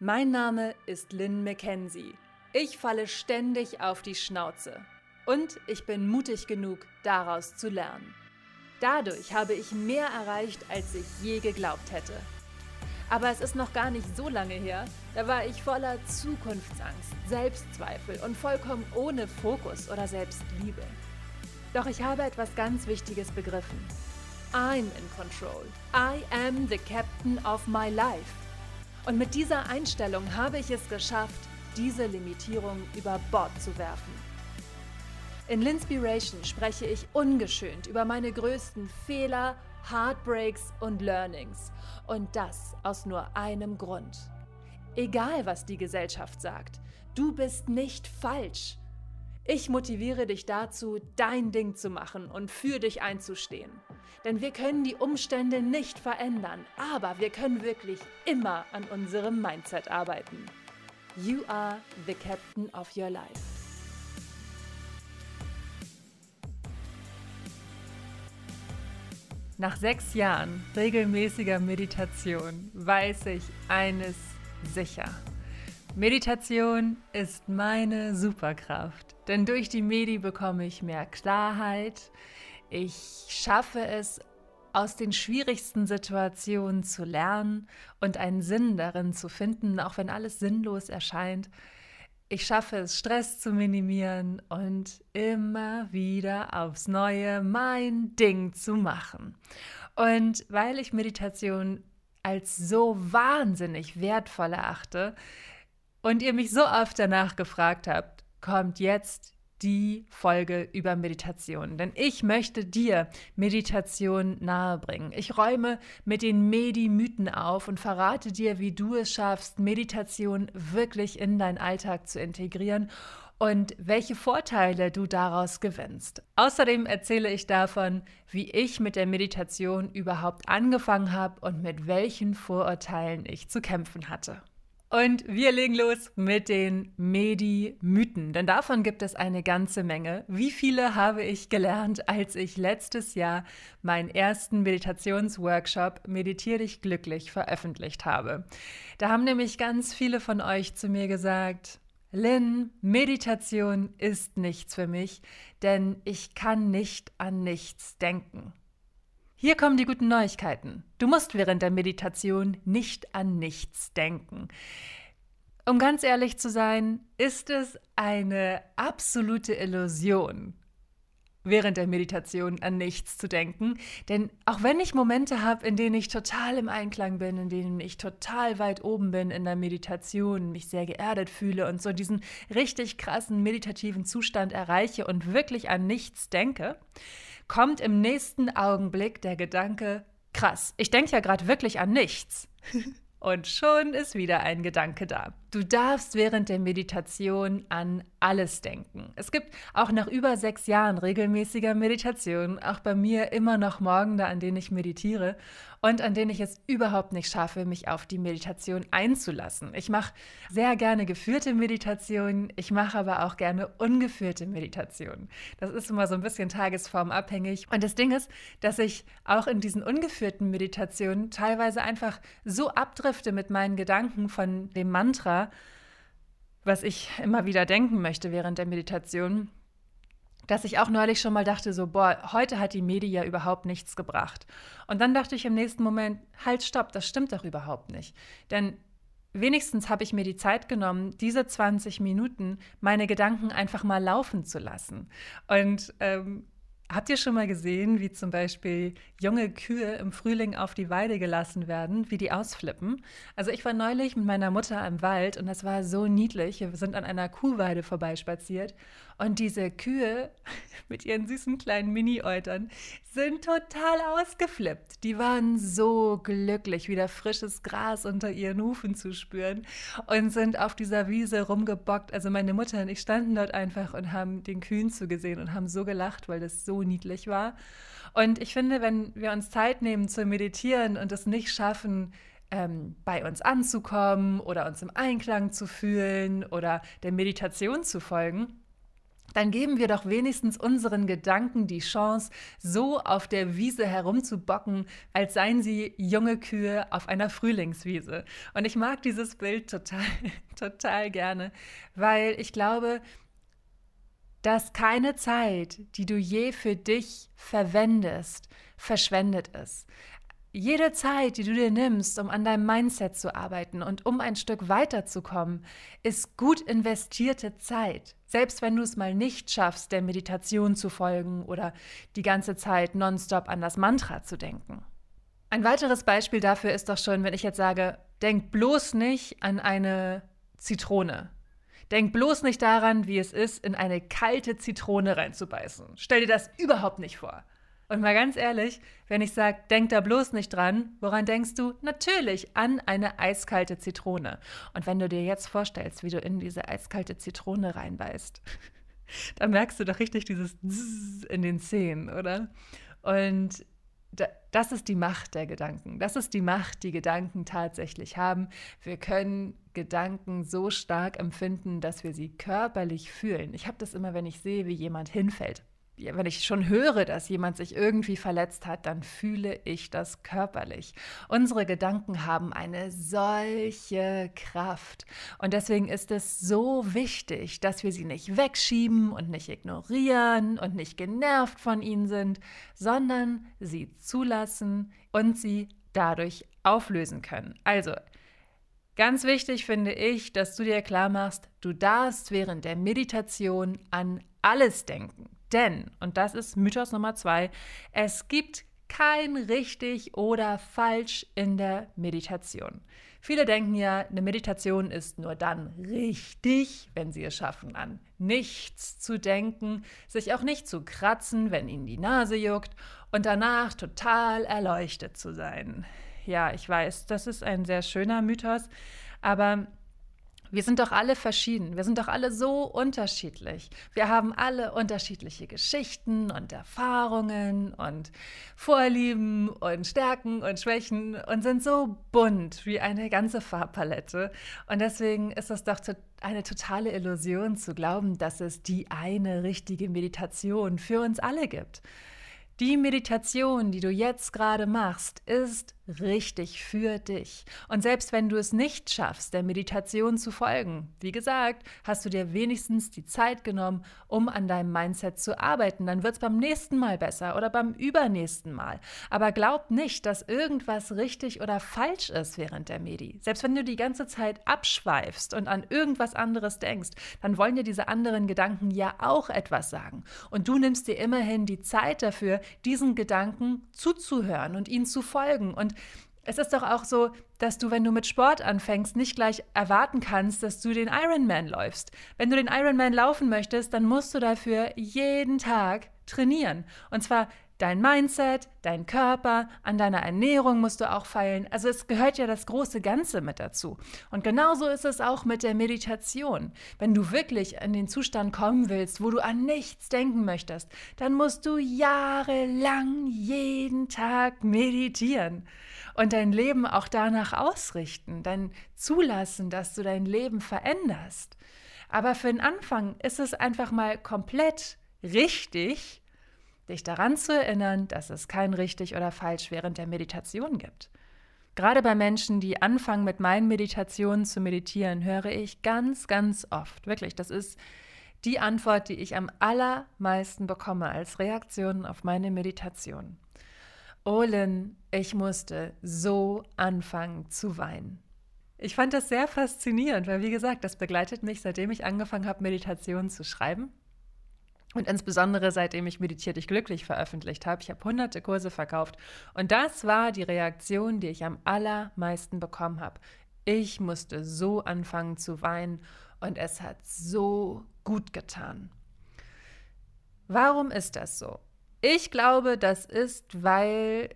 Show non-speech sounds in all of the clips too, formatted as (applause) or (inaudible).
Mein Name ist Lynn McKenzie. Ich falle ständig auf die Schnauze. Und ich bin mutig genug, daraus zu lernen. Dadurch habe ich mehr erreicht, als ich je geglaubt hätte. Aber es ist noch gar nicht so lange her, da war ich voller Zukunftsangst, Selbstzweifel und vollkommen ohne Fokus oder Selbstliebe. Doch ich habe etwas ganz Wichtiges begriffen. I'm in control. I am the captain of my life. Und mit dieser Einstellung habe ich es geschafft, diese Limitierung über Bord zu werfen. In Linspiration spreche ich ungeschönt über meine größten Fehler, Heartbreaks und Learnings. Und das aus nur einem Grund. Egal, was die Gesellschaft sagt, du bist nicht falsch. Ich motiviere dich dazu, dein Ding zu machen und für dich einzustehen. Denn wir können die Umstände nicht verändern, aber wir können wirklich immer an unserem Mindset arbeiten. You are the captain of your life. Nach sechs Jahren regelmäßiger Meditation weiß ich eines sicher. Meditation ist meine Superkraft, denn durch die Medi bekomme ich mehr Klarheit, ich schaffe es, aus den schwierigsten Situationen zu lernen und einen Sinn darin zu finden, auch wenn alles sinnlos erscheint. Ich schaffe es, Stress zu minimieren und immer wieder aufs Neue mein Ding zu machen. Und weil ich Meditation als so wahnsinnig wertvoll erachte und ihr mich so oft danach gefragt habt, kommt jetzt die Folge über Meditation. Denn ich möchte dir Meditation nahebringen. Ich räume mit den Medi-Mythen auf und verrate dir, wie du es schaffst, Meditation wirklich in deinen Alltag zu integrieren und welche Vorteile du daraus gewinnst. Außerdem erzähle ich davon, wie ich mit der Meditation überhaupt angefangen habe und mit welchen Vorurteilen ich zu kämpfen hatte. Und wir legen los mit den Medi-Mythen, denn davon gibt es eine ganze Menge. Wie viele habe ich gelernt, als ich letztes Jahr meinen ersten Meditationsworkshop Meditier dich glücklich veröffentlicht habe? Da haben nämlich ganz viele von euch zu mir gesagt, Lynn, Meditation ist nichts für mich, denn ich kann nicht an nichts denken. Hier kommen die guten Neuigkeiten. Du musst während der Meditation nicht an nichts denken. Um ganz ehrlich zu sein, ist es eine absolute Illusion, während der Meditation an nichts zu denken. Denn auch wenn ich Momente habe, in denen ich total im Einklang bin, in denen ich total weit oben bin in der Meditation, mich sehr geerdet fühle und so diesen richtig krassen meditativen Zustand erreiche und wirklich an nichts denke, kommt im nächsten Augenblick der Gedanke, krass, ich denke ja gerade wirklich an nichts. (laughs) Und schon ist wieder ein Gedanke da. Du darfst während der Meditation an alles denken. Es gibt auch nach über sechs Jahren regelmäßiger Meditation auch bei mir immer noch Morgende, an denen ich meditiere und an denen ich es überhaupt nicht schaffe, mich auf die Meditation einzulassen. Ich mache sehr gerne geführte Meditationen, ich mache aber auch gerne ungeführte Meditationen. Das ist immer so ein bisschen tagesformabhängig. Und das Ding ist, dass ich auch in diesen ungeführten Meditationen teilweise einfach so abdrifte mit meinen Gedanken von dem Mantra, was ich immer wieder denken möchte während der Meditation, dass ich auch neulich schon mal dachte, so, boah, heute hat die Media überhaupt nichts gebracht. Und dann dachte ich im nächsten Moment, halt, stopp, das stimmt doch überhaupt nicht. Denn wenigstens habe ich mir die Zeit genommen, diese 20 Minuten meine Gedanken einfach mal laufen zu lassen. Und ähm, Habt ihr schon mal gesehen, wie zum Beispiel junge Kühe im Frühling auf die Weide gelassen werden, wie die ausflippen? Also ich war neulich mit meiner Mutter im Wald und das war so niedlich. Wir sind an einer Kuhweide vorbeispaziert und diese Kühe (laughs) mit ihren süßen kleinen Mini-Eutern sind total ausgeflippt. Die waren so glücklich, wieder frisches Gras unter ihren Hufen zu spüren und sind auf dieser Wiese rumgebockt. Also meine Mutter und ich standen dort einfach und haben den Kühen zugesehen und haben so gelacht, weil das so niedlich war. Und ich finde, wenn wir uns Zeit nehmen zu meditieren und es nicht schaffen, ähm, bei uns anzukommen oder uns im Einklang zu fühlen oder der Meditation zu folgen, dann geben wir doch wenigstens unseren Gedanken die Chance, so auf der Wiese herumzubocken, als seien sie junge Kühe auf einer Frühlingswiese. Und ich mag dieses Bild total, (laughs) total gerne, weil ich glaube, dass keine Zeit, die du je für dich verwendest, verschwendet ist. Jede Zeit, die du dir nimmst, um an deinem Mindset zu arbeiten und um ein Stück weiterzukommen, ist gut investierte Zeit. Selbst wenn du es mal nicht schaffst, der Meditation zu folgen oder die ganze Zeit nonstop an das Mantra zu denken. Ein weiteres Beispiel dafür ist doch schon, wenn ich jetzt sage, denk bloß nicht an eine Zitrone. Denk bloß nicht daran, wie es ist, in eine kalte Zitrone reinzubeißen. Stell dir das überhaupt nicht vor. Und mal ganz ehrlich, wenn ich sage, denk da bloß nicht dran, woran denkst du? Natürlich an eine eiskalte Zitrone. Und wenn du dir jetzt vorstellst, wie du in diese eiskalte Zitrone reinbeißt, (laughs) dann merkst du doch richtig dieses Zzz in den Zähnen, oder? Und das ist die Macht der Gedanken. Das ist die Macht, die Gedanken tatsächlich haben. Wir können Gedanken so stark empfinden, dass wir sie körperlich fühlen. Ich habe das immer, wenn ich sehe, wie jemand hinfällt wenn ich schon höre, dass jemand sich irgendwie verletzt hat, dann fühle ich das körperlich. Unsere Gedanken haben eine solche Kraft. Und deswegen ist es so wichtig, dass wir sie nicht wegschieben und nicht ignorieren und nicht genervt von ihnen sind, sondern sie zulassen und sie dadurch auflösen können. Also, Ganz wichtig finde ich, dass du dir klar machst, du darfst während der Meditation an alles denken. Denn, und das ist Mythos Nummer zwei, es gibt kein richtig oder falsch in der Meditation. Viele denken ja, eine Meditation ist nur dann richtig, wenn sie es schaffen, an nichts zu denken, sich auch nicht zu kratzen, wenn ihnen die Nase juckt und danach total erleuchtet zu sein. Ja, ich weiß, das ist ein sehr schöner Mythos, aber wir sind doch alle verschieden, wir sind doch alle so unterschiedlich. Wir haben alle unterschiedliche Geschichten und Erfahrungen und Vorlieben und Stärken und Schwächen und sind so bunt wie eine ganze Farbpalette. Und deswegen ist es doch eine totale Illusion zu glauben, dass es die eine richtige Meditation für uns alle gibt. Die Meditation, die du jetzt gerade machst, ist richtig für dich. Und selbst wenn du es nicht schaffst, der Meditation zu folgen, wie gesagt, hast du dir wenigstens die Zeit genommen, um an deinem Mindset zu arbeiten. Dann wird es beim nächsten Mal besser oder beim übernächsten Mal. Aber glaub nicht, dass irgendwas richtig oder falsch ist während der Medi. Selbst wenn du die ganze Zeit abschweifst und an irgendwas anderes denkst, dann wollen dir diese anderen Gedanken ja auch etwas sagen. Und du nimmst dir immerhin die Zeit dafür, diesen Gedanken zuzuhören und ihnen zu folgen. Und es ist doch auch so, dass du, wenn du mit Sport anfängst, nicht gleich erwarten kannst, dass du den Ironman läufst. Wenn du den Ironman laufen möchtest, dann musst du dafür jeden Tag trainieren. Und zwar dein Mindset, dein Körper, an deiner Ernährung musst du auch feilen. Also es gehört ja das große Ganze mit dazu. Und genauso ist es auch mit der Meditation. Wenn du wirklich in den Zustand kommen willst, wo du an nichts denken möchtest, dann musst du jahrelang jeden Tag meditieren und dein Leben auch danach ausrichten, dann zulassen, dass du dein Leben veränderst. Aber für den Anfang ist es einfach mal komplett richtig, dich daran zu erinnern, dass es kein richtig oder falsch während der Meditation gibt. Gerade bei Menschen, die anfangen mit meinen Meditationen zu meditieren, höre ich ganz, ganz oft, wirklich, das ist die Antwort, die ich am allermeisten bekomme als Reaktion auf meine Meditation. Olin, ich musste so anfangen zu weinen. Ich fand das sehr faszinierend, weil wie gesagt, das begleitet mich, seitdem ich angefangen habe, Meditationen zu schreiben. Und insbesondere seitdem ich Meditiert dich glücklich veröffentlicht habe. Ich habe hunderte Kurse verkauft. Und das war die Reaktion, die ich am allermeisten bekommen habe. Ich musste so anfangen zu weinen und es hat so gut getan. Warum ist das so? Ich glaube, das ist, weil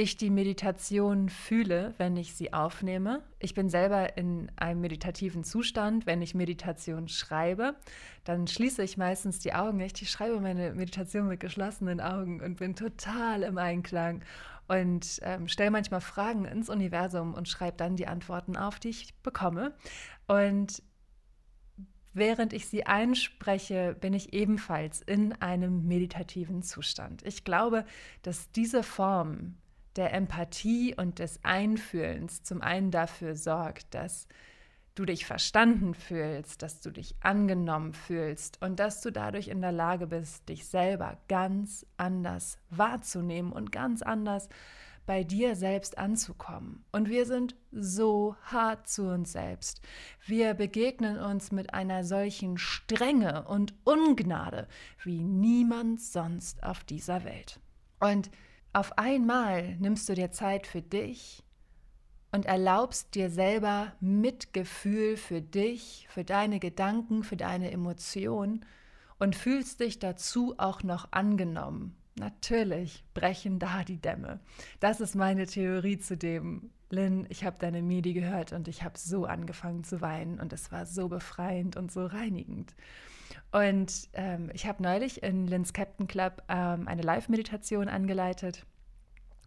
ich die Meditation fühle, wenn ich sie aufnehme. Ich bin selber in einem meditativen Zustand. Wenn ich Meditation schreibe, dann schließe ich meistens die Augen. Ich schreibe meine Meditation mit geschlossenen Augen und bin total im Einklang und ähm, stelle manchmal Fragen ins Universum und schreibe dann die Antworten auf, die ich bekomme. Und während ich sie einspreche, bin ich ebenfalls in einem meditativen Zustand. Ich glaube, dass diese Form der Empathie und des Einfühlens zum einen dafür sorgt, dass du dich verstanden fühlst, dass du dich angenommen fühlst und dass du dadurch in der Lage bist, dich selber ganz anders wahrzunehmen und ganz anders bei dir selbst anzukommen. Und wir sind so hart zu uns selbst. Wir begegnen uns mit einer solchen Strenge und Ungnade wie niemand sonst auf dieser Welt. Und auf einmal nimmst du dir Zeit für dich und erlaubst dir selber Mitgefühl für dich, für deine Gedanken, für deine Emotionen und fühlst dich dazu auch noch angenommen. Natürlich brechen da die Dämme. Das ist meine Theorie zu dem. Lynn, ich habe deine Medi gehört und ich habe so angefangen zu weinen und es war so befreiend und so reinigend. Und ähm, ich habe neulich in Lynn's Captain Club ähm, eine Live-Meditation angeleitet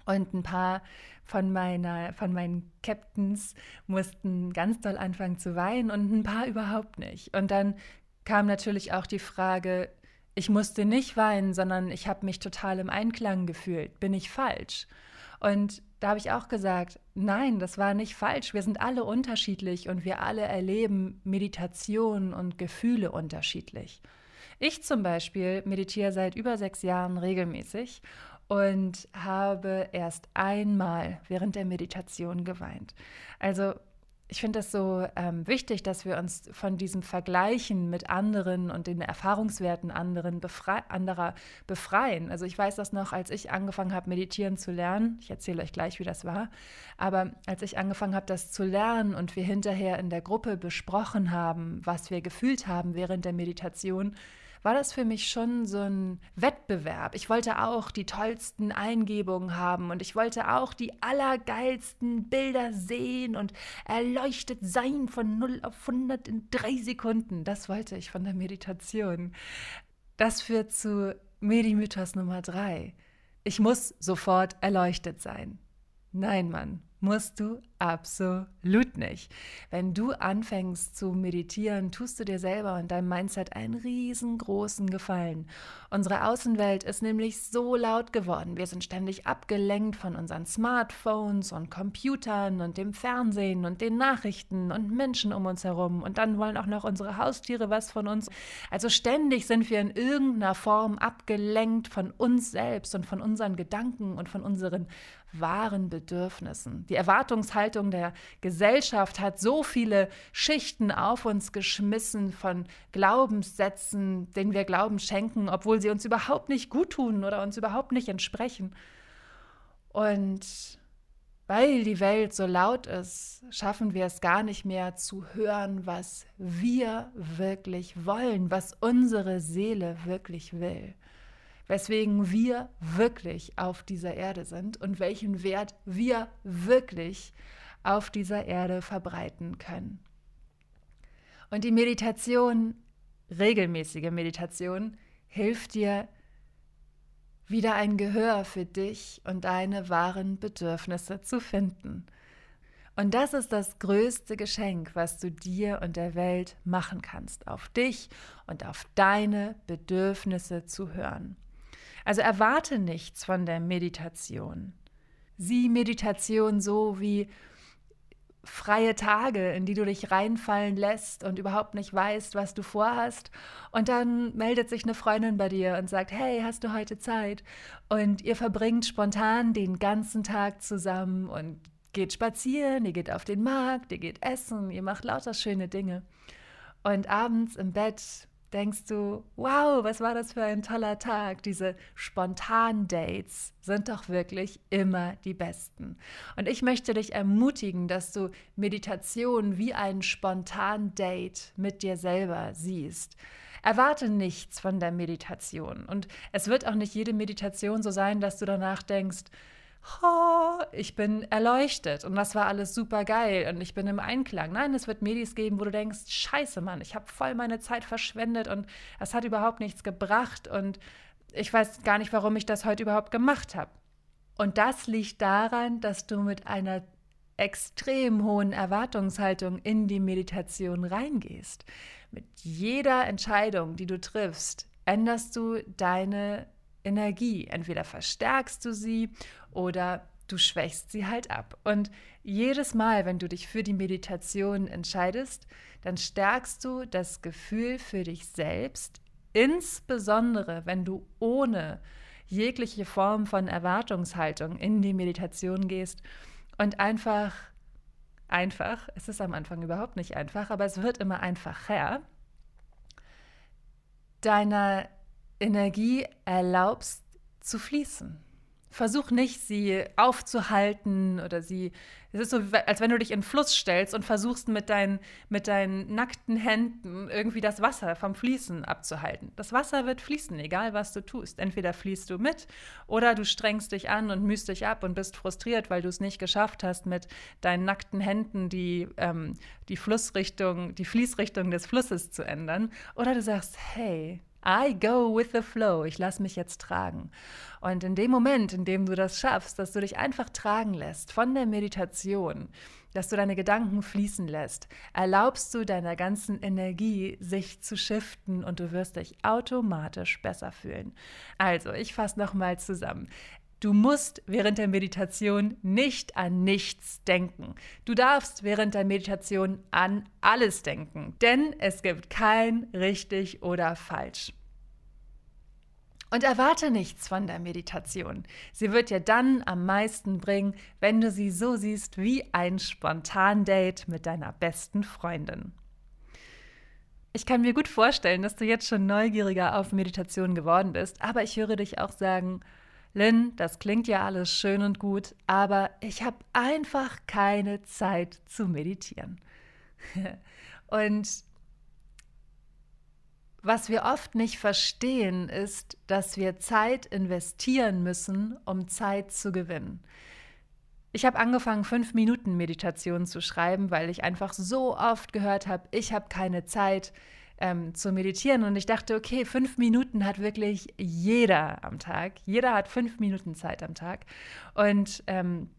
und ein paar von, meiner, von meinen Captains mussten ganz doll anfangen zu weinen und ein paar überhaupt nicht. Und dann kam natürlich auch die Frage, ich musste nicht weinen, sondern ich habe mich total im Einklang gefühlt. Bin ich falsch? Und da habe ich auch gesagt, nein, das war nicht falsch. Wir sind alle unterschiedlich und wir alle erleben Meditation und Gefühle unterschiedlich. Ich zum Beispiel meditiere seit über sechs Jahren regelmäßig und habe erst einmal während der Meditation geweint. Also ich finde das so ähm, wichtig, dass wir uns von diesem Vergleichen mit anderen und den Erfahrungswerten anderen befrei anderer befreien. Also ich weiß das noch, als ich angefangen habe, meditieren zu lernen. Ich erzähle euch gleich, wie das war. Aber als ich angefangen habe, das zu lernen und wir hinterher in der Gruppe besprochen haben, was wir gefühlt haben während der Meditation, war das für mich schon so ein Wettbewerb. Ich wollte auch die tollsten Eingebungen haben und ich wollte auch die allergeilsten Bilder sehen und erleuchtet sein von 0 auf 100 in drei Sekunden. Das wollte ich von der Meditation. Das führt zu Medimythos Nummer drei. Ich muss sofort erleuchtet sein. Nein, Mann, musst du absolut nicht. Wenn du anfängst zu meditieren, tust du dir selber und deinem Mindset einen riesengroßen Gefallen. Unsere Außenwelt ist nämlich so laut geworden. Wir sind ständig abgelenkt von unseren Smartphones und Computern und dem Fernsehen und den Nachrichten und Menschen um uns herum. Und dann wollen auch noch unsere Haustiere was von uns. Also ständig sind wir in irgendeiner Form abgelenkt von uns selbst und von unseren Gedanken und von unseren wahren Bedürfnissen. Die Erwartungshaltung der Gesellschaft hat so viele Schichten auf uns geschmissen von Glaubenssätzen, denen wir Glauben schenken, obwohl sie uns überhaupt nicht gut tun oder uns überhaupt nicht entsprechen. Und weil die Welt so laut ist, schaffen wir es gar nicht mehr zu hören, was wir wirklich wollen, was unsere Seele wirklich will weswegen wir wirklich auf dieser Erde sind und welchen Wert wir wirklich auf dieser Erde verbreiten können. Und die Meditation, regelmäßige Meditation, hilft dir, wieder ein Gehör für dich und deine wahren Bedürfnisse zu finden. Und das ist das größte Geschenk, was du dir und der Welt machen kannst, auf dich und auf deine Bedürfnisse zu hören. Also erwarte nichts von der Meditation. Sieh Meditation so wie freie Tage, in die du dich reinfallen lässt und überhaupt nicht weißt, was du vorhast. Und dann meldet sich eine Freundin bei dir und sagt, hey, hast du heute Zeit? Und ihr verbringt spontan den ganzen Tag zusammen und geht spazieren, ihr geht auf den Markt, ihr geht essen, ihr macht lauter schöne Dinge. Und abends im Bett denkst du, wow, was war das für ein toller Tag. Diese spontanen Dates sind doch wirklich immer die besten. Und ich möchte dich ermutigen, dass du Meditation wie ein spontan Date mit dir selber siehst. Erwarte nichts von der Meditation. Und es wird auch nicht jede Meditation so sein, dass du danach denkst, oh, ich bin erleuchtet und das war alles super geil und ich bin im Einklang. Nein, es wird Medis geben, wo du denkst, scheiße Mann, ich habe voll meine Zeit verschwendet und es hat überhaupt nichts gebracht und ich weiß gar nicht, warum ich das heute überhaupt gemacht habe. Und das liegt daran, dass du mit einer extrem hohen Erwartungshaltung in die Meditation reingehst. Mit jeder Entscheidung, die du triffst, änderst du deine Energie. Entweder verstärkst du sie oder du schwächst sie halt ab. Und jedes Mal, wenn du dich für die Meditation entscheidest, dann stärkst du das Gefühl für dich selbst, insbesondere wenn du ohne jegliche Form von Erwartungshaltung in die Meditation gehst und einfach, einfach, es ist am Anfang überhaupt nicht einfach, aber es wird immer einfacher, deiner Energie erlaubst zu fließen. Versuch nicht, sie aufzuhalten oder sie. Es ist so, als wenn du dich in Fluss stellst und versuchst mit deinen, mit deinen nackten Händen irgendwie das Wasser vom Fließen abzuhalten. Das Wasser wird fließen, egal was du tust. Entweder fließt du mit oder du strengst dich an und mühst dich ab und bist frustriert, weil du es nicht geschafft hast, mit deinen nackten Händen die, ähm, die Flussrichtung, die Fließrichtung des Flusses zu ändern. Oder du sagst, hey, I go with the flow. Ich lasse mich jetzt tragen. Und in dem Moment, in dem du das schaffst, dass du dich einfach tragen lässt von der Meditation, dass du deine Gedanken fließen lässt, erlaubst du deiner ganzen Energie, sich zu shiften und du wirst dich automatisch besser fühlen. Also, ich fasse nochmal zusammen. Du musst während der Meditation nicht an nichts denken. Du darfst während der Meditation an alles denken, denn es gibt kein richtig oder falsch. Und erwarte nichts von der Meditation. Sie wird dir dann am meisten bringen, wenn du sie so siehst wie ein Spontan-Date mit deiner besten Freundin. Ich kann mir gut vorstellen, dass du jetzt schon neugieriger auf Meditation geworden bist, aber ich höre dich auch sagen, Lynn, das klingt ja alles schön und gut, aber ich habe einfach keine Zeit zu meditieren. (laughs) und was wir oft nicht verstehen, ist, dass wir Zeit investieren müssen, um Zeit zu gewinnen. Ich habe angefangen, fünf Minuten Meditation zu schreiben, weil ich einfach so oft gehört habe, ich habe keine Zeit ähm, zu meditieren. Und ich dachte, okay, fünf Minuten hat wirklich jeder am Tag. Jeder hat fünf Minuten Zeit am Tag. Und ähm,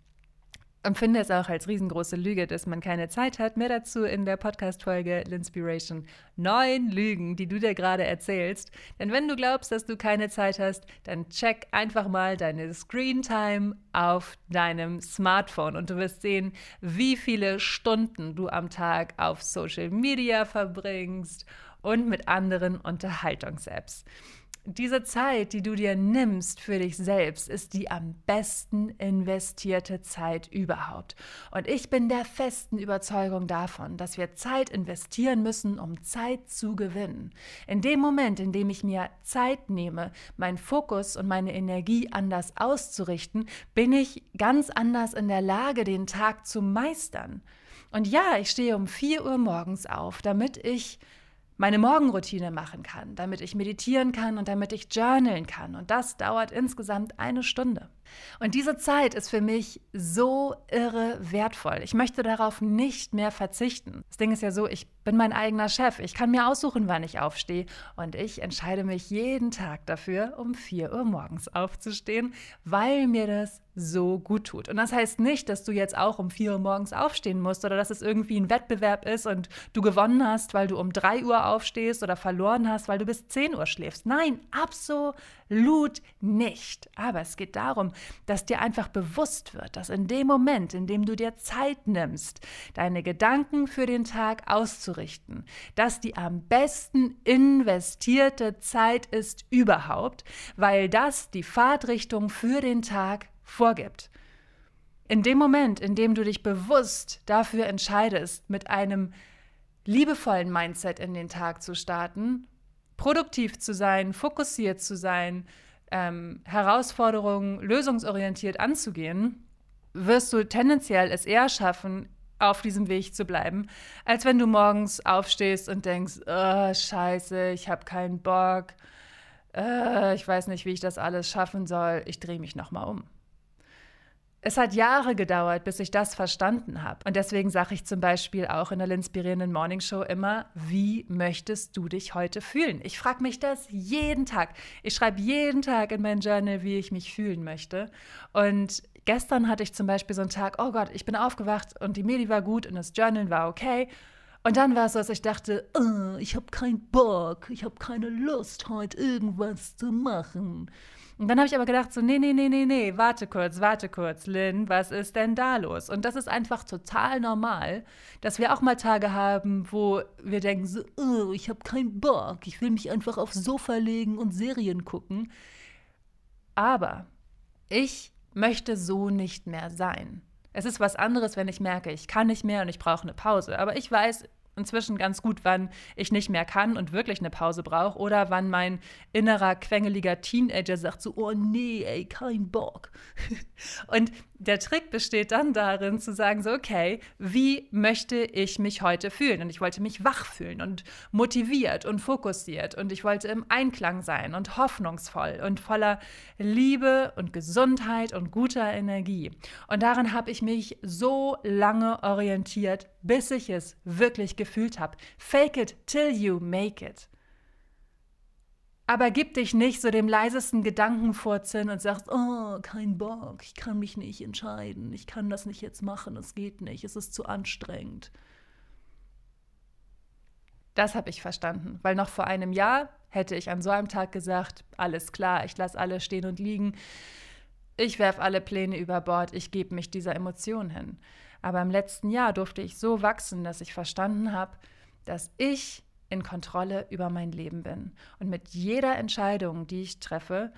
empfinde es auch als riesengroße Lüge, dass man keine Zeit hat. Mehr dazu in der Podcast-Folge L'Inspiration. Neun Lügen, die du dir gerade erzählst. Denn wenn du glaubst, dass du keine Zeit hast, dann check einfach mal deine Screen Time auf deinem Smartphone und du wirst sehen, wie viele Stunden du am Tag auf Social Media verbringst und mit anderen Unterhaltungs-Apps. Diese Zeit, die du dir nimmst für dich selbst, ist die am besten investierte Zeit überhaupt. Und ich bin der festen Überzeugung davon, dass wir Zeit investieren müssen, um Zeit zu gewinnen. In dem Moment, in dem ich mir Zeit nehme, meinen Fokus und meine Energie anders auszurichten, bin ich ganz anders in der Lage, den Tag zu meistern. Und ja, ich stehe um 4 Uhr morgens auf, damit ich meine Morgenroutine machen kann, damit ich meditieren kann und damit ich journalen kann. Und das dauert insgesamt eine Stunde. Und diese Zeit ist für mich so irre wertvoll. Ich möchte darauf nicht mehr verzichten. Das Ding ist ja so, ich bin mein eigener Chef. Ich kann mir aussuchen, wann ich aufstehe. Und ich entscheide mich jeden Tag dafür, um 4 Uhr morgens aufzustehen, weil mir das so gut tut. Und das heißt nicht, dass du jetzt auch um 4 Uhr morgens aufstehen musst oder dass es irgendwie ein Wettbewerb ist und du gewonnen hast, weil du um 3 Uhr aufstehst oder verloren hast, weil du bis 10 Uhr schläfst. Nein, absolut nicht. Aber es geht darum, dass dir einfach bewusst wird, dass in dem Moment, in dem du dir Zeit nimmst, deine Gedanken für den Tag auszurichten, dass die am besten investierte Zeit ist überhaupt, weil das die Fahrtrichtung für den Tag vorgibt. In dem Moment, in dem du dich bewusst dafür entscheidest, mit einem liebevollen Mindset in den Tag zu starten, produktiv zu sein, fokussiert zu sein, ähm, Herausforderungen lösungsorientiert anzugehen, wirst du tendenziell es eher schaffen, auf diesem Weg zu bleiben, als wenn du morgens aufstehst und denkst, oh, scheiße, ich habe keinen Bock, äh, ich weiß nicht, wie ich das alles schaffen soll, ich drehe mich nochmal um. Es hat Jahre gedauert, bis ich das verstanden habe. Und deswegen sage ich zum Beispiel auch in der inspirierenden Morning Show immer, wie möchtest du dich heute fühlen? Ich frage mich das jeden Tag. Ich schreibe jeden Tag in mein Journal, wie ich mich fühlen möchte. Und gestern hatte ich zum Beispiel so einen Tag, oh Gott, ich bin aufgewacht und die Medi war gut und das Journal war okay. Und dann war es so, dass ich dachte, oh, ich habe keinen Bock, ich habe keine Lust, heute irgendwas zu machen. Und dann habe ich aber gedacht, so, nee, nee, nee, nee, nee, warte kurz, warte kurz, Lynn, was ist denn da los? Und das ist einfach total normal, dass wir auch mal Tage haben, wo wir denken, so, oh, ich habe keinen Bock, ich will mich einfach aufs Sofa legen und Serien gucken. Aber ich möchte so nicht mehr sein. Es ist was anderes, wenn ich merke, ich kann nicht mehr und ich brauche eine Pause. Aber ich weiß, inzwischen ganz gut, wann ich nicht mehr kann und wirklich eine Pause brauche oder wann mein innerer quengeliger Teenager sagt so, oh nee, ey, kein Bock. (laughs) und der Trick besteht dann darin zu sagen so, okay, wie möchte ich mich heute fühlen? Und ich wollte mich wach fühlen und motiviert und fokussiert und ich wollte im Einklang sein und hoffnungsvoll und voller Liebe und Gesundheit und guter Energie. Und daran habe ich mich so lange orientiert, bis ich es wirklich gefühlt habe. Fake it till you make it. Aber gib dich nicht so dem leisesten Gedankenfurzeln und sagst, oh, kein Bock, ich kann mich nicht entscheiden, ich kann das nicht jetzt machen, es geht nicht, es ist zu anstrengend. Das habe ich verstanden, weil noch vor einem Jahr hätte ich an so einem Tag gesagt, alles klar, ich lasse alle stehen und liegen, ich werfe alle Pläne über Bord, ich gebe mich dieser Emotion hin. Aber im letzten Jahr durfte ich so wachsen, dass ich verstanden habe, dass ich in Kontrolle über mein Leben bin. Und mit jeder Entscheidung, die ich treffe,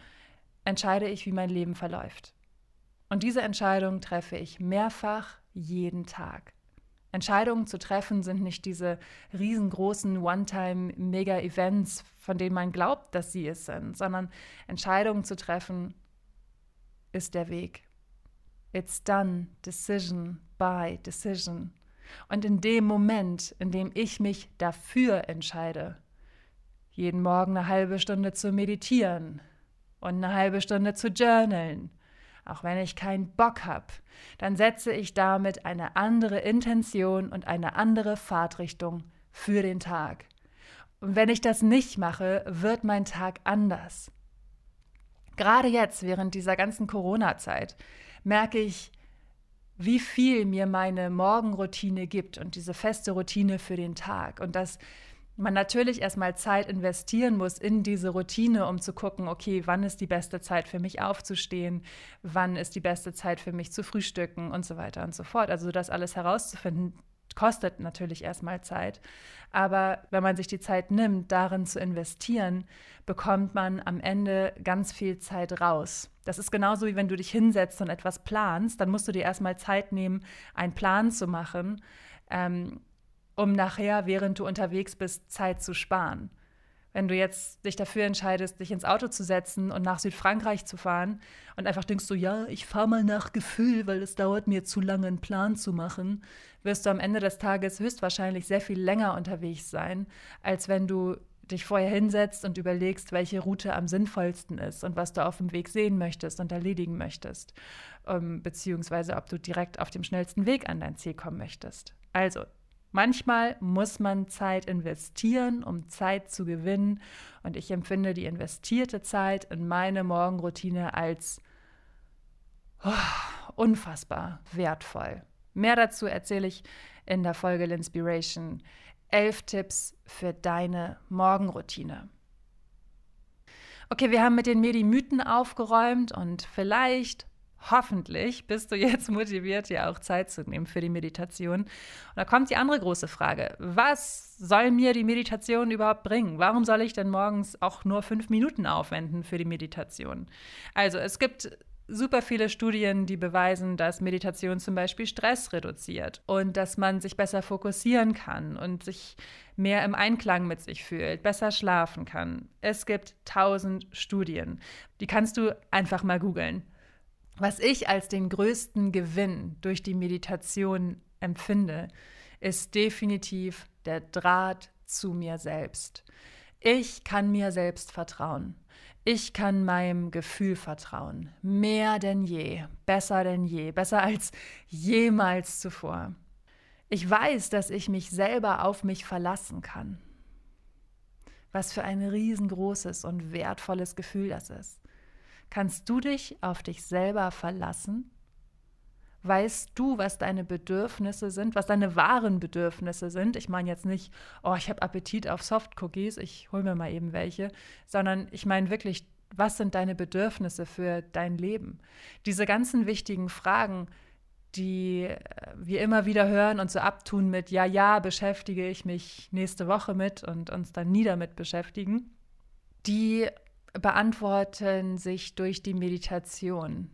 entscheide ich, wie mein Leben verläuft. Und diese Entscheidung treffe ich mehrfach jeden Tag. Entscheidungen zu treffen sind nicht diese riesengroßen One-Time-Mega-Events, von denen man glaubt, dass sie es sind, sondern Entscheidungen zu treffen ist der Weg. It's done, decision by decision. Und in dem Moment, in dem ich mich dafür entscheide, jeden Morgen eine halbe Stunde zu meditieren und eine halbe Stunde zu journalen, auch wenn ich keinen Bock habe, dann setze ich damit eine andere Intention und eine andere Fahrtrichtung für den Tag. Und wenn ich das nicht mache, wird mein Tag anders. Gerade jetzt, während dieser ganzen Corona-Zeit, merke ich, wie viel mir meine Morgenroutine gibt und diese feste Routine für den Tag. Und dass man natürlich erstmal Zeit investieren muss in diese Routine, um zu gucken, okay, wann ist die beste Zeit für mich aufzustehen, wann ist die beste Zeit für mich zu frühstücken und so weiter und so fort. Also das alles herauszufinden, kostet natürlich erstmal Zeit. Aber wenn man sich die Zeit nimmt, darin zu investieren, bekommt man am Ende ganz viel Zeit raus. Das ist genauso wie wenn du dich hinsetzt und etwas planst, dann musst du dir erstmal Zeit nehmen, einen Plan zu machen, ähm, um nachher, während du unterwegs bist, Zeit zu sparen. Wenn du jetzt dich dafür entscheidest, dich ins Auto zu setzen und nach Südfrankreich zu fahren und einfach denkst so, ja, ich fahre mal nach Gefühl, weil es dauert mir zu lange, einen Plan zu machen, wirst du am Ende des Tages höchstwahrscheinlich sehr viel länger unterwegs sein, als wenn du dich vorher hinsetzt und überlegst, welche Route am sinnvollsten ist und was du auf dem Weg sehen möchtest und erledigen möchtest, ähm, beziehungsweise ob du direkt auf dem schnellsten Weg an dein Ziel kommen möchtest. Also Manchmal muss man Zeit investieren, um Zeit zu gewinnen. Und ich empfinde die investierte Zeit in meine Morgenroutine als oh, unfassbar wertvoll. Mehr dazu erzähle ich in der Folge L'Inspiration. Elf Tipps für deine Morgenroutine. Okay, wir haben mit den Medi-Mythen aufgeräumt und vielleicht hoffentlich bist du jetzt motiviert, dir auch Zeit zu nehmen für die Meditation. Und da kommt die andere große Frage. Was soll mir die Meditation überhaupt bringen? Warum soll ich denn morgens auch nur fünf Minuten aufwenden für die Meditation? Also es gibt super viele Studien, die beweisen, dass Meditation zum Beispiel Stress reduziert und dass man sich besser fokussieren kann und sich mehr im Einklang mit sich fühlt, besser schlafen kann. Es gibt tausend Studien. Die kannst du einfach mal googeln. Was ich als den größten Gewinn durch die Meditation empfinde, ist definitiv der Draht zu mir selbst. Ich kann mir selbst vertrauen. Ich kann meinem Gefühl vertrauen. Mehr denn je, besser denn je, besser als jemals zuvor. Ich weiß, dass ich mich selber auf mich verlassen kann. Was für ein riesengroßes und wertvolles Gefühl das ist. Kannst du dich auf dich selber verlassen? Weißt du, was deine Bedürfnisse sind, was deine wahren Bedürfnisse sind? Ich meine jetzt nicht, oh, ich habe Appetit auf Soft-Cookies, ich hole mir mal eben welche, sondern ich meine wirklich, was sind deine Bedürfnisse für dein Leben? Diese ganzen wichtigen Fragen, die äh, wir immer wieder hören und so abtun mit, ja, ja, beschäftige ich mich nächste Woche mit und uns dann nie damit beschäftigen, die beantworten sich durch die Meditation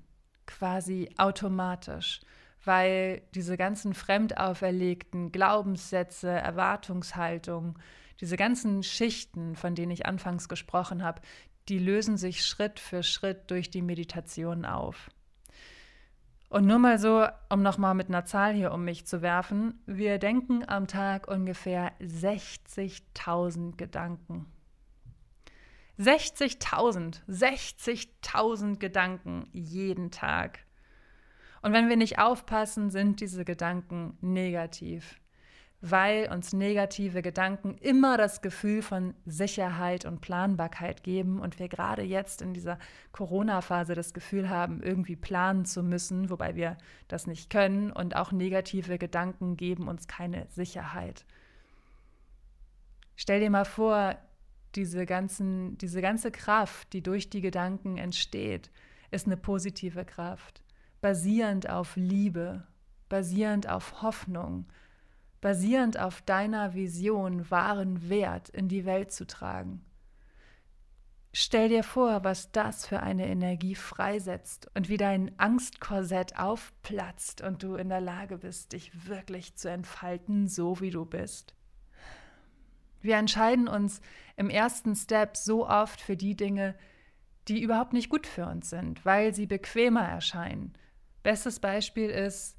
quasi automatisch, weil diese ganzen fremd auferlegten Glaubenssätze, Erwartungshaltung, diese ganzen Schichten, von denen ich anfangs gesprochen habe, die lösen sich Schritt für Schritt durch die Meditation auf. Und nur mal so, um nochmal mit einer Zahl hier um mich zu werfen, wir denken am Tag ungefähr 60.000 Gedanken. 60.000, 60.000 Gedanken jeden Tag. Und wenn wir nicht aufpassen, sind diese Gedanken negativ, weil uns negative Gedanken immer das Gefühl von Sicherheit und Planbarkeit geben und wir gerade jetzt in dieser Corona-Phase das Gefühl haben, irgendwie planen zu müssen, wobei wir das nicht können und auch negative Gedanken geben uns keine Sicherheit. Stell dir mal vor, diese, ganzen, diese ganze Kraft, die durch die Gedanken entsteht, ist eine positive Kraft, basierend auf Liebe, basierend auf Hoffnung, basierend auf deiner Vision wahren Wert in die Welt zu tragen. Stell dir vor, was das für eine Energie freisetzt und wie dein Angstkorsett aufplatzt und du in der Lage bist, dich wirklich zu entfalten, so wie du bist. Wir entscheiden uns im ersten Step so oft für die Dinge, die überhaupt nicht gut für uns sind, weil sie bequemer erscheinen. Bestes Beispiel ist,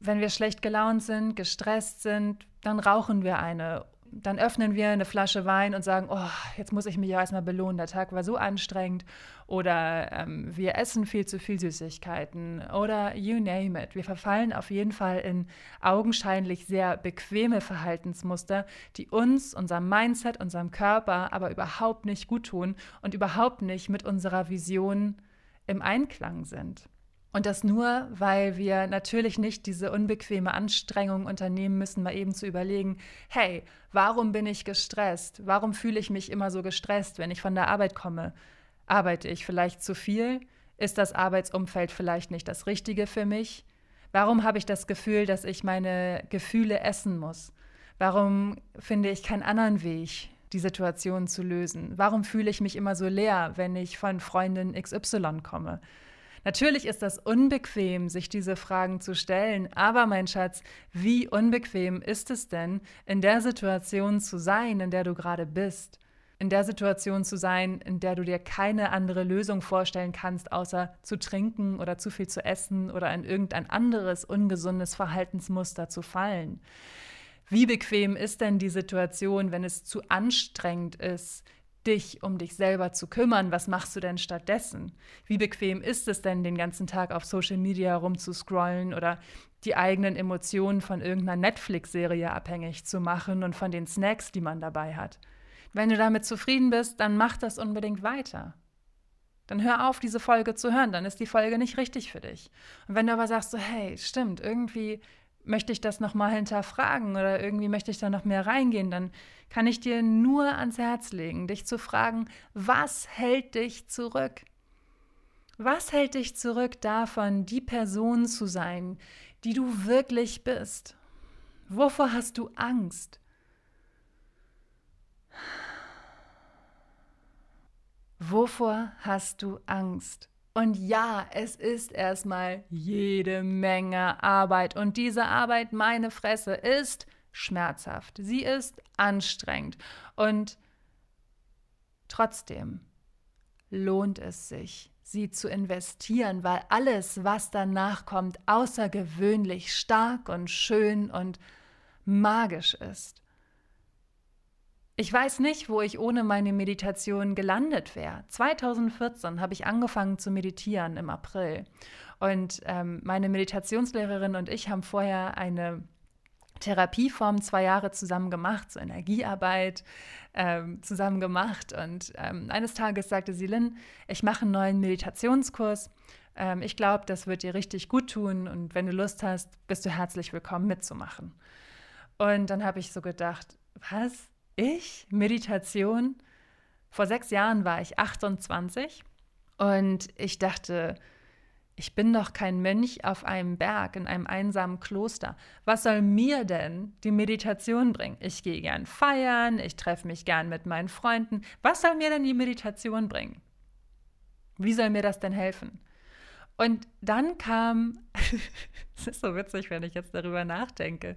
wenn wir schlecht gelaunt sind, gestresst sind, dann rauchen wir eine dann öffnen wir eine Flasche Wein und sagen, oh, jetzt muss ich mich ja erstmal belohnen, der Tag war so anstrengend. Oder ähm, wir essen viel zu viel Süßigkeiten oder you name it. Wir verfallen auf jeden Fall in augenscheinlich sehr bequeme Verhaltensmuster, die uns, unserem Mindset, unserem Körper aber überhaupt nicht gut tun und überhaupt nicht mit unserer Vision im Einklang sind. Und das nur, weil wir natürlich nicht diese unbequeme Anstrengung unternehmen müssen, mal eben zu überlegen, hey, warum bin ich gestresst? Warum fühle ich mich immer so gestresst, wenn ich von der Arbeit komme? Arbeite ich vielleicht zu viel? Ist das Arbeitsumfeld vielleicht nicht das Richtige für mich? Warum habe ich das Gefühl, dass ich meine Gefühle essen muss? Warum finde ich keinen anderen Weg, die Situation zu lösen? Warum fühle ich mich immer so leer, wenn ich von Freundin XY komme? Natürlich ist das unbequem, sich diese Fragen zu stellen, aber mein Schatz, wie unbequem ist es denn, in der Situation zu sein, in der du gerade bist? In der Situation zu sein, in der du dir keine andere Lösung vorstellen kannst, außer zu trinken oder zu viel zu essen oder in irgendein anderes ungesundes Verhaltensmuster zu fallen. Wie bequem ist denn die Situation, wenn es zu anstrengend ist, dich um dich selber zu kümmern. Was machst du denn stattdessen? Wie bequem ist es denn, den ganzen Tag auf Social Media rumzuscrollen oder die eigenen Emotionen von irgendeiner Netflix-Serie abhängig zu machen und von den Snacks, die man dabei hat? Wenn du damit zufrieden bist, dann mach das unbedingt weiter. Dann hör auf, diese Folge zu hören, dann ist die Folge nicht richtig für dich. Und wenn du aber sagst so, hey, stimmt, irgendwie möchte ich das nochmal hinterfragen oder irgendwie möchte ich da noch mehr reingehen, dann kann ich dir nur ans Herz legen, dich zu fragen, was hält dich zurück? Was hält dich zurück davon, die Person zu sein, die du wirklich bist? Wovor hast du Angst? Wovor hast du Angst? Und ja, es ist erstmal jede Menge Arbeit. Und diese Arbeit, meine Fresse, ist schmerzhaft. Sie ist anstrengend. Und trotzdem lohnt es sich, sie zu investieren, weil alles, was danach kommt, außergewöhnlich stark und schön und magisch ist. Ich weiß nicht, wo ich ohne meine Meditation gelandet wäre. 2014 habe ich angefangen zu meditieren im April. Und ähm, meine Meditationslehrerin und ich haben vorher eine Therapieform zwei Jahre zusammen gemacht, so Energiearbeit ähm, zusammen gemacht. Und ähm, eines Tages sagte sie, Lynn, ich mache einen neuen Meditationskurs. Ähm, ich glaube, das wird dir richtig gut tun und wenn du Lust hast, bist du herzlich willkommen mitzumachen. Und dann habe ich so gedacht, was? Ich? Meditation? Vor sechs Jahren war ich 28 und ich dachte, ich bin doch kein Mönch auf einem Berg in einem einsamen Kloster. Was soll mir denn die Meditation bringen? Ich gehe gern feiern, ich treffe mich gern mit meinen Freunden. Was soll mir denn die Meditation bringen? Wie soll mir das denn helfen? Und dann kam, (laughs) es ist so witzig, wenn ich jetzt darüber nachdenke,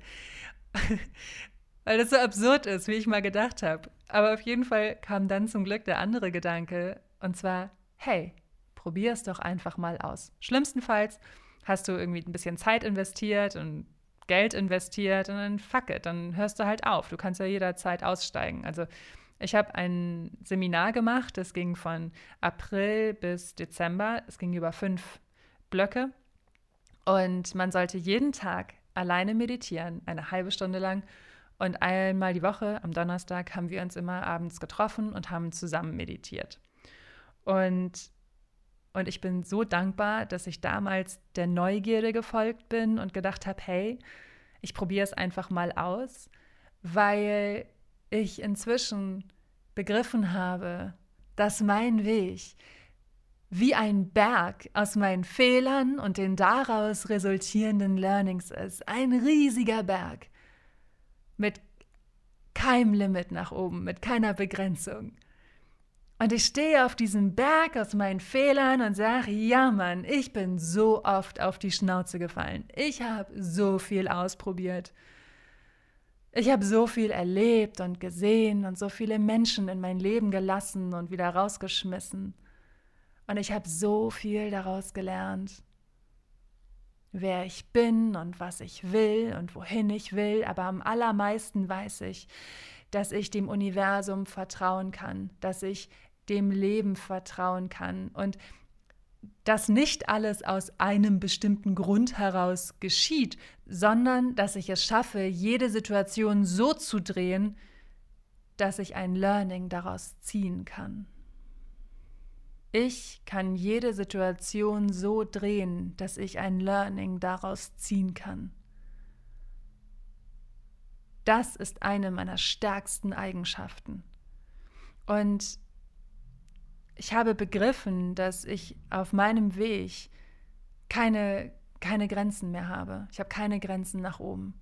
weil das so absurd ist, wie ich mal gedacht habe. Aber auf jeden Fall kam dann zum Glück der andere Gedanke, und zwar, hey, probier es doch einfach mal aus. Schlimmstenfalls hast du irgendwie ein bisschen Zeit investiert und Geld investiert und dann fuck it, dann hörst du halt auf. Du kannst ja jederzeit aussteigen. Also ich habe ein Seminar gemacht, das ging von April bis Dezember. Es ging über fünf Blöcke und man sollte jeden Tag alleine meditieren, eine halbe Stunde lang. Und einmal die Woche, am Donnerstag, haben wir uns immer abends getroffen und haben zusammen meditiert. Und, und ich bin so dankbar, dass ich damals der Neugierde gefolgt bin und gedacht habe, hey, ich probiere es einfach mal aus, weil ich inzwischen begriffen habe, dass mein Weg wie ein Berg aus meinen Fehlern und den daraus resultierenden Learnings ist. Ein riesiger Berg mit keinem Limit nach oben, mit keiner Begrenzung. Und ich stehe auf diesem Berg aus meinen Fehlern und sage, ja Mann, ich bin so oft auf die Schnauze gefallen. Ich habe so viel ausprobiert. Ich habe so viel erlebt und gesehen und so viele Menschen in mein Leben gelassen und wieder rausgeschmissen. Und ich habe so viel daraus gelernt, wer ich bin und was ich will und wohin ich will. Aber am allermeisten weiß ich, dass ich dem Universum vertrauen kann, dass ich dem Leben vertrauen kann und dass nicht alles aus einem bestimmten Grund heraus geschieht, sondern dass ich es schaffe, jede Situation so zu drehen, dass ich ein Learning daraus ziehen kann. Ich kann jede Situation so drehen, dass ich ein Learning daraus ziehen kann. Das ist eine meiner stärksten Eigenschaften. Und ich habe begriffen, dass ich auf meinem Weg keine, keine Grenzen mehr habe. Ich habe keine Grenzen nach oben.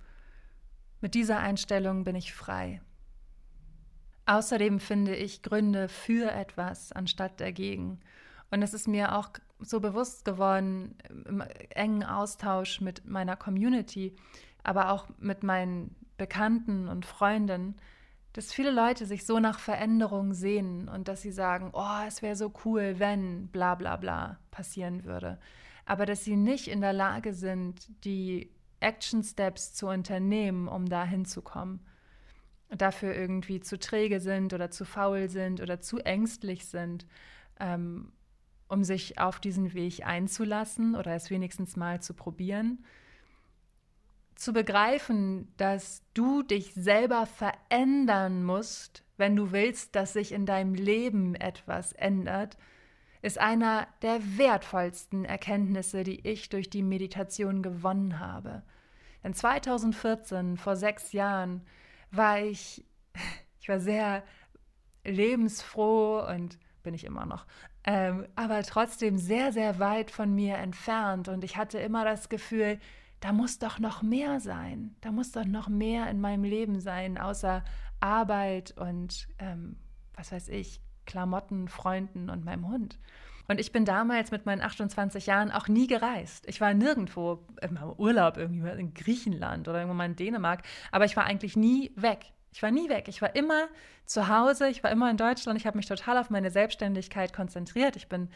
Mit dieser Einstellung bin ich frei. Außerdem finde ich Gründe für etwas anstatt dagegen. Und es ist mir auch so bewusst geworden im engen Austausch mit meiner Community, aber auch mit meinen Bekannten und Freunden, dass viele Leute sich so nach Veränderung sehnen und dass sie sagen, oh, es wäre so cool, wenn bla bla bla passieren würde. Aber dass sie nicht in der Lage sind, die Action Steps zu unternehmen, um da hinzukommen dafür irgendwie zu träge sind oder zu faul sind oder zu ängstlich sind, ähm, um sich auf diesen Weg einzulassen oder es wenigstens mal zu probieren. Zu begreifen, dass du dich selber verändern musst, wenn du willst, dass sich in deinem Leben etwas ändert, ist einer der wertvollsten Erkenntnisse, die ich durch die Meditation gewonnen habe. Denn 2014, vor sechs Jahren, war ich, (laughs) ich war sehr lebensfroh und bin ich immer noch, ähm, aber trotzdem sehr, sehr weit von mir entfernt. Und ich hatte immer das Gefühl, da muss doch noch mehr sein. Da muss doch noch mehr in meinem Leben sein, außer Arbeit und, ähm, was weiß ich, Klamotten, Freunden und meinem Hund. Und ich bin damals mit meinen 28 Jahren auch nie gereist. Ich war nirgendwo im Urlaub, irgendwie in Griechenland oder irgendwo mal in Dänemark, aber ich war eigentlich nie weg. Ich war nie weg. Ich war immer zu Hause, ich war immer in Deutschland. Ich habe mich total auf meine Selbstständigkeit konzentriert. Ich bin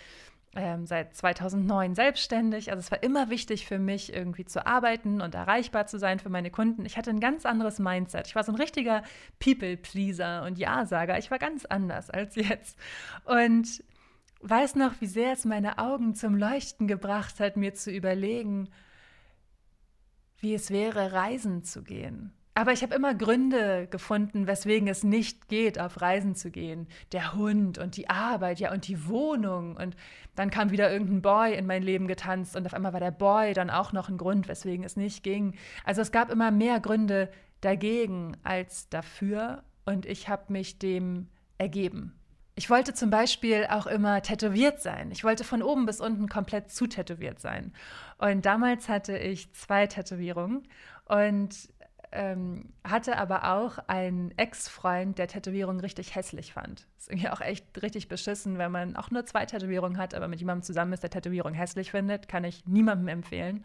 ähm, seit 2009 selbstständig. Also es war immer wichtig für mich, irgendwie zu arbeiten und erreichbar zu sein für meine Kunden. Ich hatte ein ganz anderes Mindset. Ich war so ein richtiger People-Pleaser und Ja-Sager. Ich war ganz anders als jetzt. Und weiß noch, wie sehr es meine Augen zum Leuchten gebracht hat, mir zu überlegen, wie es wäre, reisen zu gehen. Aber ich habe immer Gründe gefunden, weswegen es nicht geht, auf Reisen zu gehen. Der Hund und die Arbeit, ja, und die Wohnung. Und dann kam wieder irgendein Boy in mein Leben getanzt und auf einmal war der Boy dann auch noch ein Grund, weswegen es nicht ging. Also es gab immer mehr Gründe dagegen als dafür und ich habe mich dem ergeben. Ich wollte zum Beispiel auch immer tätowiert sein. Ich wollte von oben bis unten komplett zutätowiert sein. Und damals hatte ich zwei Tätowierungen und ähm, hatte aber auch einen Ex-Freund, der Tätowierungen richtig hässlich fand. Ist irgendwie auch echt richtig beschissen, wenn man auch nur zwei Tätowierungen hat, aber mit jemandem zusammen ist, der Tätowierung hässlich findet, kann ich niemandem empfehlen.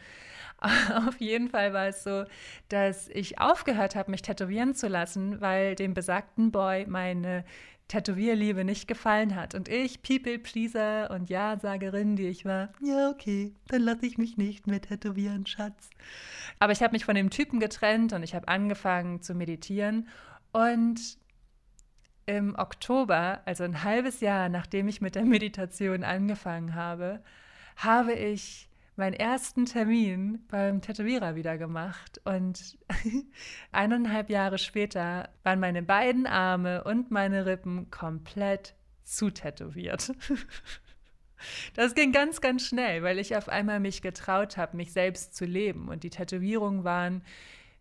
(laughs) Auf jeden Fall war es so, dass ich aufgehört habe, mich tätowieren zu lassen, weil dem besagten Boy meine Tätowierliebe nicht gefallen hat. Und ich, People-Pleaser und Ja-Sagerin, die ich war, ja, okay, dann lasse ich mich nicht mehr tätowieren, Schatz. Aber ich habe mich von dem Typen getrennt und ich habe angefangen zu meditieren. Und im Oktober, also ein halbes Jahr nachdem ich mit der Meditation angefangen habe, habe ich meinen ersten Termin beim Tätowierer wieder gemacht und (laughs) eineinhalb Jahre später waren meine beiden Arme und meine Rippen komplett zutätowiert. (laughs) Das ging ganz, ganz schnell, weil ich auf einmal mich getraut habe, mich selbst zu leben. Und die Tätowierungen waren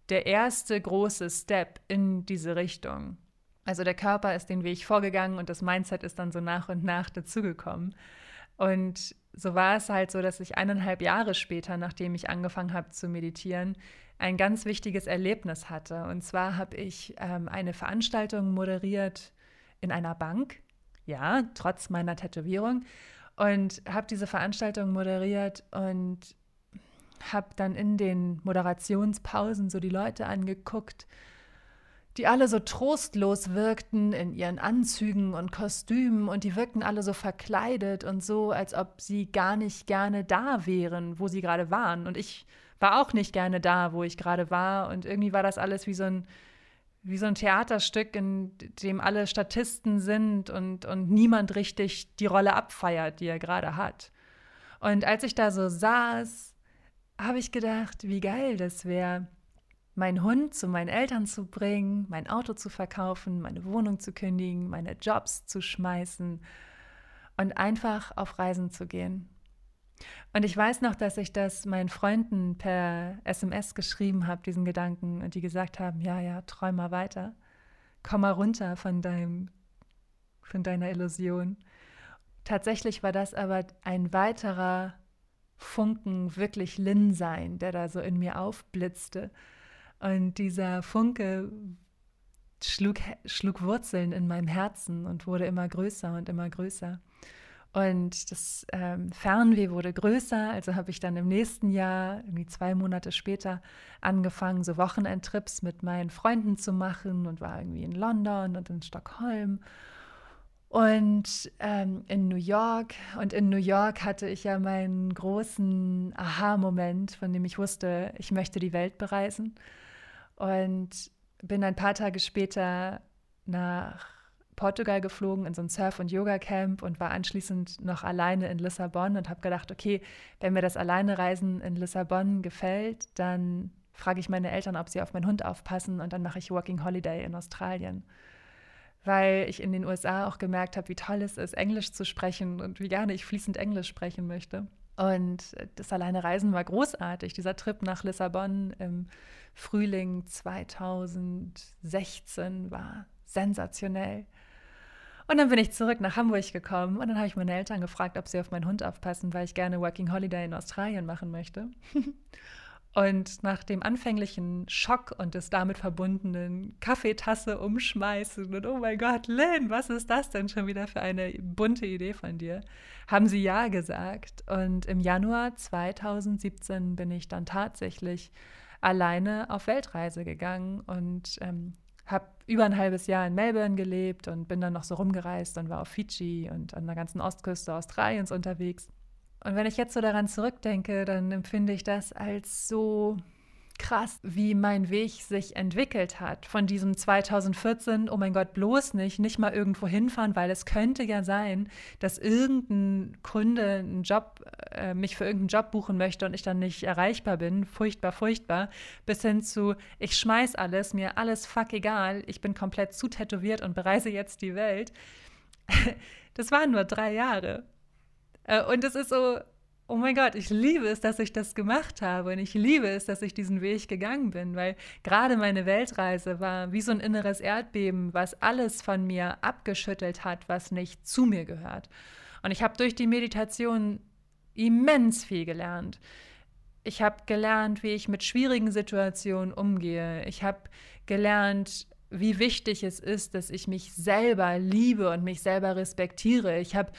der erste große Step in diese Richtung. Also der Körper ist den Weg vorgegangen und das Mindset ist dann so nach und nach dazugekommen. Und so war es halt so, dass ich eineinhalb Jahre später, nachdem ich angefangen habe zu meditieren, ein ganz wichtiges Erlebnis hatte. Und zwar habe ich ähm, eine Veranstaltung moderiert in einer Bank, ja, trotz meiner Tätowierung, und habe diese Veranstaltung moderiert und habe dann in den Moderationspausen so die Leute angeguckt die alle so trostlos wirkten in ihren Anzügen und Kostümen und die wirkten alle so verkleidet und so, als ob sie gar nicht gerne da wären, wo sie gerade waren. Und ich war auch nicht gerne da, wo ich gerade war. Und irgendwie war das alles wie so ein, wie so ein Theaterstück, in dem alle Statisten sind und, und niemand richtig die Rolle abfeiert, die er gerade hat. Und als ich da so saß, habe ich gedacht, wie geil das wäre meinen Hund zu meinen Eltern zu bringen, mein Auto zu verkaufen, meine Wohnung zu kündigen, meine Jobs zu schmeißen und einfach auf Reisen zu gehen. Und ich weiß noch, dass ich das meinen Freunden per SMS geschrieben habe, diesen Gedanken, und die gesagt haben, ja, ja, träum mal weiter. Komm mal runter von deinem, von deiner Illusion. Tatsächlich war das aber ein weiterer Funken wirklich Lin sein, der da so in mir aufblitzte und dieser Funke schlug, schlug Wurzeln in meinem Herzen und wurde immer größer und immer größer. Und das ähm, Fernweh wurde größer, also habe ich dann im nächsten Jahr, irgendwie zwei Monate später, angefangen, so Wochenendtrips mit meinen Freunden zu machen und war irgendwie in London und in Stockholm und ähm, in New York. Und in New York hatte ich ja meinen großen Aha-Moment, von dem ich wusste, ich möchte die Welt bereisen. Und bin ein paar Tage später nach Portugal geflogen in so ein Surf- und Yoga-Camp und war anschließend noch alleine in Lissabon und habe gedacht, okay, wenn mir das Alleine-Reisen in Lissabon gefällt, dann frage ich meine Eltern, ob sie auf meinen Hund aufpassen und dann mache ich Working Holiday in Australien. Weil ich in den USA auch gemerkt habe, wie toll es ist, Englisch zu sprechen und wie gerne ich fließend Englisch sprechen möchte. Und das alleine Reisen war großartig. Dieser Trip nach Lissabon im Frühling 2016 war sensationell. Und dann bin ich zurück nach Hamburg gekommen und dann habe ich meine Eltern gefragt, ob sie auf meinen Hund aufpassen, weil ich gerne Working Holiday in Australien machen möchte. (laughs) Und nach dem anfänglichen Schock und des damit verbundenen Kaffeetasse umschmeißen und oh mein Gott, Lynn, was ist das denn schon wieder für eine bunte Idee von dir, haben sie ja gesagt. Und im Januar 2017 bin ich dann tatsächlich alleine auf Weltreise gegangen und ähm, habe über ein halbes Jahr in Melbourne gelebt und bin dann noch so rumgereist und war auf Fidschi und an der ganzen Ostküste Australiens unterwegs. Und wenn ich jetzt so daran zurückdenke, dann empfinde ich das als so krass, wie mein Weg sich entwickelt hat. Von diesem 2014, oh mein Gott, bloß nicht, nicht mal irgendwo hinfahren, weil es könnte ja sein, dass irgendein Kunde einen Job, äh, mich für irgendeinen Job buchen möchte und ich dann nicht erreichbar bin. Furchtbar, furchtbar. Bis hin zu, ich schmeiß alles, mir alles fuck egal, ich bin komplett zu tätowiert und bereise jetzt die Welt. (laughs) das waren nur drei Jahre. Äh, und es ist so, oh mein Gott, ich liebe es, dass ich das gemacht habe und ich liebe es, dass ich diesen Weg gegangen bin, weil gerade meine Weltreise war wie so ein inneres Erdbeben, was alles von mir abgeschüttelt hat, was nicht zu mir gehört. Und ich habe durch die Meditation immens viel gelernt. Ich habe gelernt, wie ich mit schwierigen Situationen umgehe. Ich habe gelernt, wie wichtig es ist, dass ich mich selber liebe und mich selber respektiere. Ich habe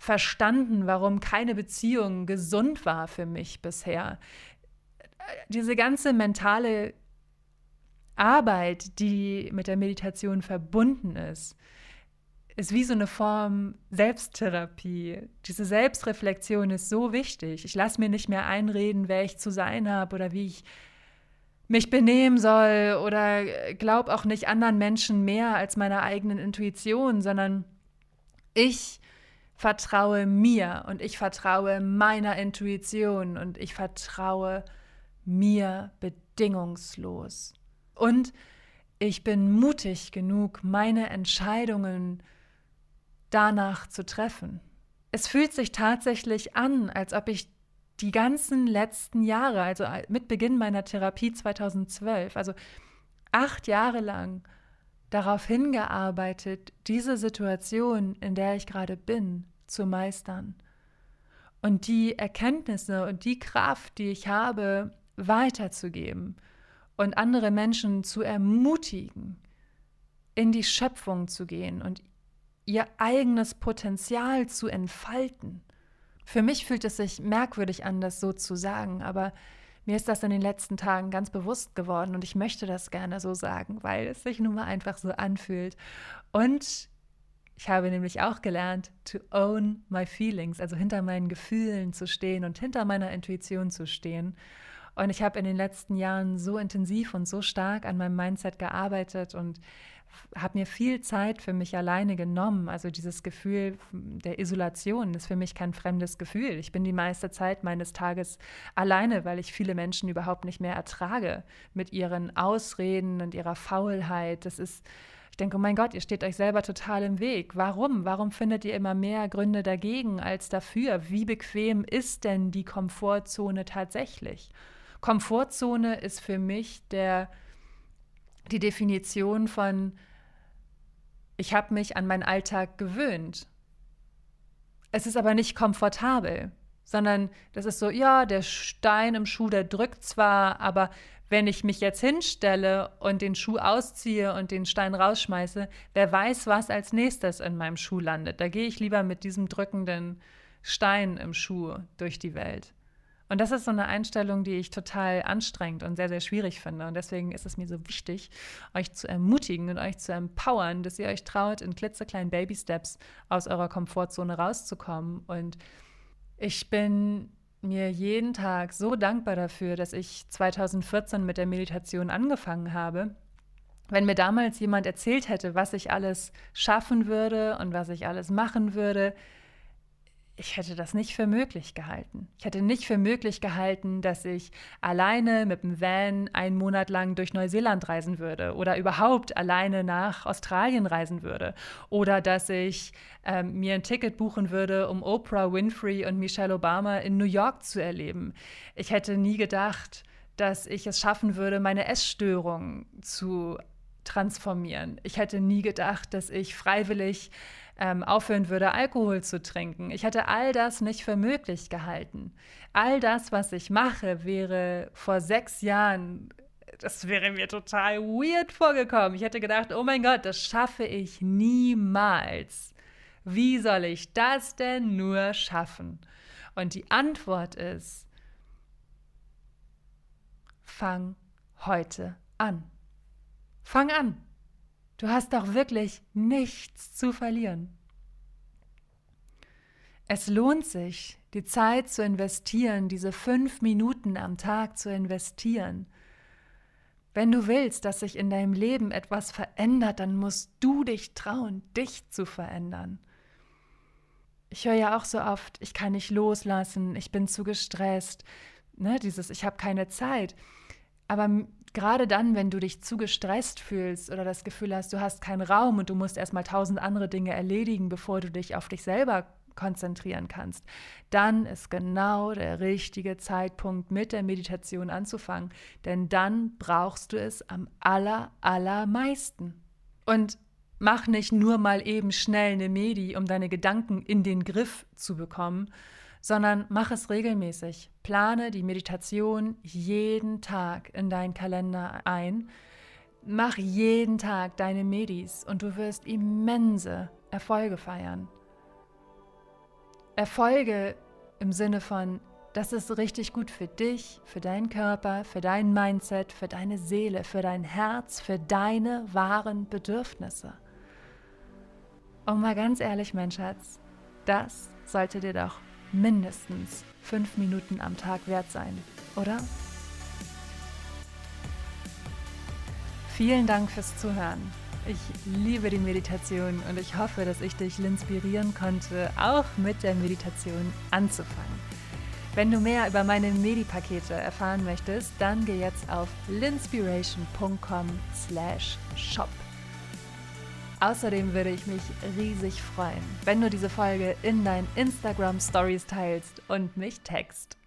verstanden, warum keine Beziehung gesund war für mich bisher. Diese ganze mentale Arbeit, die mit der Meditation verbunden ist, ist wie so eine Form Selbsttherapie. Diese Selbstreflexion ist so wichtig. Ich lasse mir nicht mehr einreden, wer ich zu sein habe oder wie ich mich benehmen soll oder glaube auch nicht anderen Menschen mehr als meiner eigenen Intuition, sondern ich vertraue mir und ich vertraue meiner Intuition und ich vertraue mir bedingungslos. Und ich bin mutig genug, meine Entscheidungen danach zu treffen. Es fühlt sich tatsächlich an, als ob ich die ganzen letzten Jahre, also mit Beginn meiner Therapie 2012, also acht Jahre lang, darauf hingearbeitet, diese Situation, in der ich gerade bin, zu meistern. Und die Erkenntnisse und die Kraft, die ich habe, weiterzugeben und andere Menschen zu ermutigen, in die Schöpfung zu gehen und ihr eigenes Potenzial zu entfalten. Für mich fühlt es sich merkwürdig an, das so zu sagen, aber mir ist das in den letzten Tagen ganz bewusst geworden und ich möchte das gerne so sagen, weil es sich nun mal einfach so anfühlt. Und ich habe nämlich auch gelernt, to own my feelings, also hinter meinen Gefühlen zu stehen und hinter meiner Intuition zu stehen. Und ich habe in den letzten Jahren so intensiv und so stark an meinem Mindset gearbeitet und habe mir viel Zeit für mich alleine genommen. Also dieses Gefühl der Isolation ist für mich kein fremdes Gefühl. Ich bin die meiste Zeit meines Tages alleine, weil ich viele Menschen überhaupt nicht mehr ertrage mit ihren Ausreden und ihrer Faulheit. Das ist denke, oh mein Gott, ihr steht euch selber total im Weg. Warum? Warum findet ihr immer mehr Gründe dagegen als dafür? Wie bequem ist denn die Komfortzone tatsächlich? Komfortzone ist für mich der, die Definition von, ich habe mich an meinen Alltag gewöhnt. Es ist aber nicht komfortabel, sondern das ist so, ja, der Stein im Schuh, der drückt zwar, aber wenn ich mich jetzt hinstelle und den Schuh ausziehe und den Stein rausschmeiße, wer weiß, was als nächstes in meinem Schuh landet. Da gehe ich lieber mit diesem drückenden Stein im Schuh durch die Welt. Und das ist so eine Einstellung, die ich total anstrengend und sehr, sehr schwierig finde. Und deswegen ist es mir so wichtig, euch zu ermutigen und euch zu empowern, dass ihr euch traut, in klitzekleinen Baby-Steps aus eurer Komfortzone rauszukommen. Und ich bin mir jeden Tag so dankbar dafür, dass ich 2014 mit der Meditation angefangen habe. Wenn mir damals jemand erzählt hätte, was ich alles schaffen würde und was ich alles machen würde, ich hätte das nicht für möglich gehalten. Ich hätte nicht für möglich gehalten, dass ich alleine mit dem Van einen Monat lang durch Neuseeland reisen würde oder überhaupt alleine nach Australien reisen würde oder dass ich ähm, mir ein Ticket buchen würde, um Oprah Winfrey und Michelle Obama in New York zu erleben. Ich hätte nie gedacht, dass ich es schaffen würde, meine Essstörung zu transformieren. Ich hätte nie gedacht, dass ich freiwillig ähm, aufhören würde, Alkohol zu trinken. Ich hätte all das nicht für möglich gehalten. All das, was ich mache, wäre vor sechs Jahren, das wäre mir total weird vorgekommen. Ich hätte gedacht, oh mein Gott, das schaffe ich niemals. Wie soll ich das denn nur schaffen? Und die Antwort ist, fang heute an. Fang an. Du hast doch wirklich nichts zu verlieren. Es lohnt sich, die Zeit zu investieren, diese fünf Minuten am Tag zu investieren, Wenn du willst, dass sich in deinem Leben etwas verändert, dann musst du dich trauen, dich zu verändern. Ich höre ja auch so oft, ich kann nicht loslassen, ich bin zu gestresst, ne, dieses ich habe keine Zeit. Aber gerade dann, wenn du dich zu gestresst fühlst oder das Gefühl hast, du hast keinen Raum und du musst erstmal tausend andere Dinge erledigen, bevor du dich auf dich selber konzentrieren kannst, dann ist genau der richtige Zeitpunkt mit der Meditation anzufangen, denn dann brauchst du es am aller, allermeisten. Und mach nicht nur mal eben schnell eine Medi, um deine Gedanken in den Griff zu bekommen, sondern mach es regelmäßig. Plane die Meditation jeden Tag in deinen Kalender ein. Mach jeden Tag deine Medis und du wirst immense Erfolge feiern. Erfolge im Sinne von, das ist richtig gut für dich, für deinen Körper, für dein Mindset, für deine Seele, für dein Herz, für deine wahren Bedürfnisse. Und mal ganz ehrlich, mein Schatz, das sollte dir doch mindestens fünf Minuten am Tag wert sein, oder? Vielen Dank fürs Zuhören. Ich liebe die Meditation und ich hoffe, dass ich dich inspirieren konnte, auch mit der Meditation anzufangen. Wenn du mehr über meine Medi-Pakete erfahren möchtest, dann geh jetzt auf linspiration.com/shop. Außerdem würde ich mich riesig freuen, wenn du diese Folge in deinen Instagram Stories teilst und mich text.